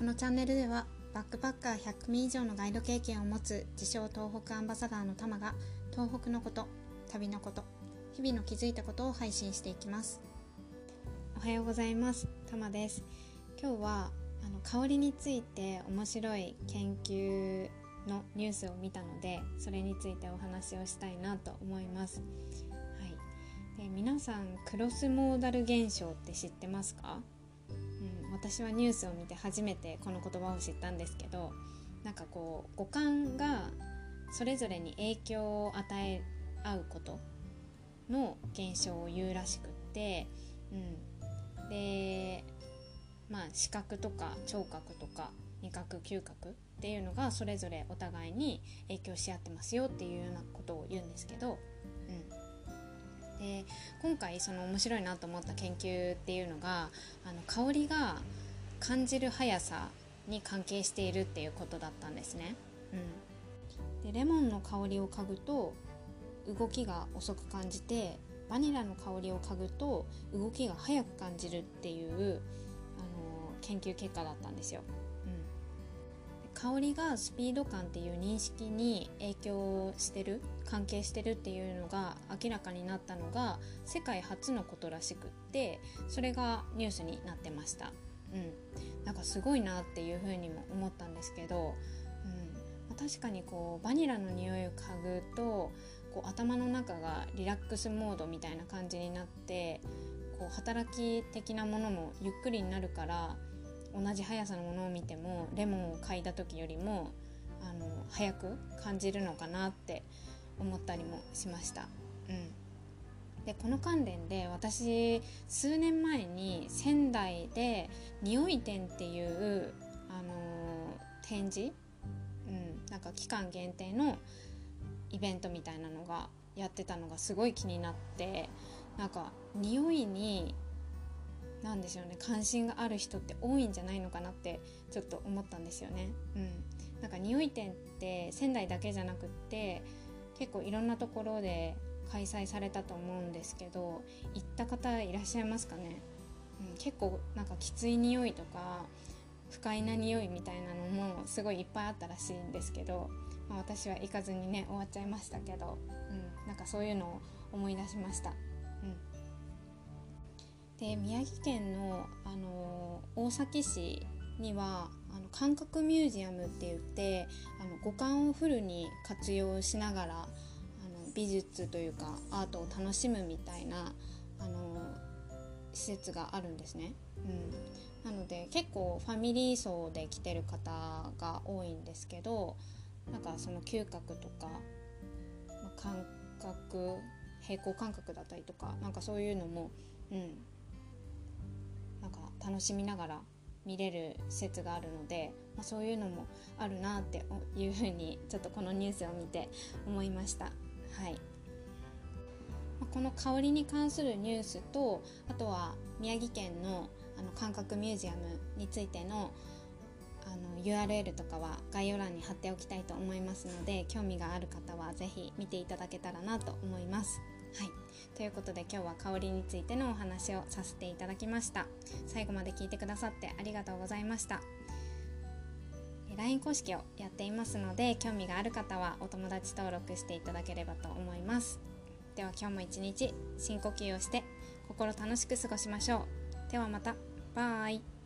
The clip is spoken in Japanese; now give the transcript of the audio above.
このチャンネルではバックパッカー100組以上のガイド経験を持つ自称東北アンバサダーのタマが東北のこと旅のこと日々の気づいたことを配信していきます。おはようございます。タマです。今日はあの香りについて面白い研究のニュースを見たのでそれについてお話をしたいなと思います。はい。で皆さんクロスモーダル現象って知ってますか？私はニュースを見て初めてこの言葉を知ったんですけどなんかこう五感がそれぞれに影響を与え合うことの現象を言うらしくって、うん、でまあ視覚とか聴覚とか味覚嗅覚っていうのがそれぞれお互いに影響し合ってますよっていうようなことを言うんですけど、うん、で今回その面白いなと思った研究っていうのがあの香りが感じる速さに関係しているっていうことだったんですね。うん、でレモンの香りを嗅ぐと動きが遅く感じてバニラの香りを嗅ぐと動きが速く感じるっていうあの研究結果だったんですよ。香りがスピード感っていう認識に影響してる関係してるっていうのが明らかになったのが世界初のことらしくってそれがニュースになってました。うん、なんかすごいなっていうふうにも思ったんですけど、うん、確かにこうバニラの匂いを嗅ぐとこう頭の中がリラックスモードみたいな感じになってこう働き的なものもゆっくりになるから同じ速さのものを見てもレモンを嗅いだ時よりもあの早く感じるのかなって思ったりもしました。うん、でこの関連で私数年前に仙台で匂い展っていう、あの展示、うん、なんか期間限定のイベントみたいなのがやってたのがすごい気になってなんか匂いになんでしょうね。関心がある人って多いんじゃないのかなってちょっと思ったんですよね。うん、なんか匂い店って仙台だけじゃなくって結構いろんなところで開催されたと思うんですけど行った方いらっしゃいますかね、うん、結構なんかきつい匂いとか不快な匂いみたいなのもすごいいっぱいあったらしいんですけど、まあ、私は行かずにね終わっちゃいましたけど、うん、なんかそういうのを思い出しました。うん。で宮城県の、あの大崎市にはあの感覚ミュージアムって言ってあの五感をフルに活用しながらあの美術というかアートを楽しむみたいなあの施設があるんですね。うん、なので結構ファミリー層で来てる方が多いんですけどなんかその嗅覚とか、まあ、感覚平行感覚だったりとかなんかそういうのも、うん、なんか楽しみながら見れる施設があるので、まあ、そういうのもあるなっていうふうにちょっとこのニュースを見て思いました。はいこの香りに関するニュースとあとは宮城県のあの感覚ミュージアムについてのあの URL とかは概要欄に貼っておきたいと思いますので興味がある方は是非見ていただけたらなと思います。はい、ということで今日は香りについてのお話をさせていただきました。最後まで聞いてくださってありがとうございました。LINE 公式をやっていますので興味がある方はお友達登録していただければと思います。では今日も一日深呼吸をして心楽しく過ごしましょう。ではまた。バイ。